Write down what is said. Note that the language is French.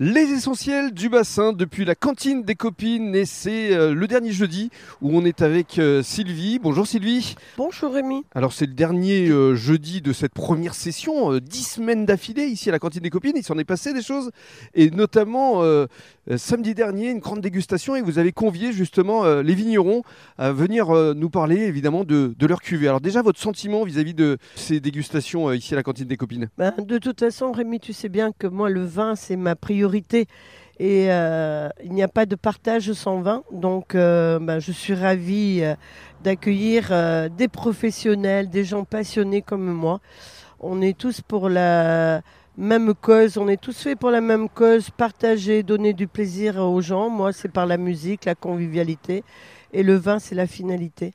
Les essentiels du bassin depuis la cantine des copines et c'est euh, le dernier jeudi où on est avec euh, Sylvie. Bonjour Sylvie. Bonjour Rémi. Alors c'est le dernier euh, jeudi de cette première session, dix semaines d'affilée ici à la cantine des copines. Il s'en est passé des choses et notamment samedi dernier une grande dégustation et vous avez convié justement euh, les vignerons à venir euh, nous parler évidemment de, leur cuvée. Alors déjà votre sentiment vis-à-vis de ces dégustations euh, ici à la cantine des copines? Ben, de toute façon, Rémi, tu sais bien que moi, le vin, c'est ma priorité. Et euh, il n'y a pas de partage sans vin. Donc, euh, ben, je suis ravie euh, d'accueillir euh, des professionnels, des gens passionnés comme moi. On est tous pour la même cause, on est tous faits pour la même cause, partager, donner du plaisir aux gens. Moi, c'est par la musique, la convivialité. Et le vin, c'est la finalité.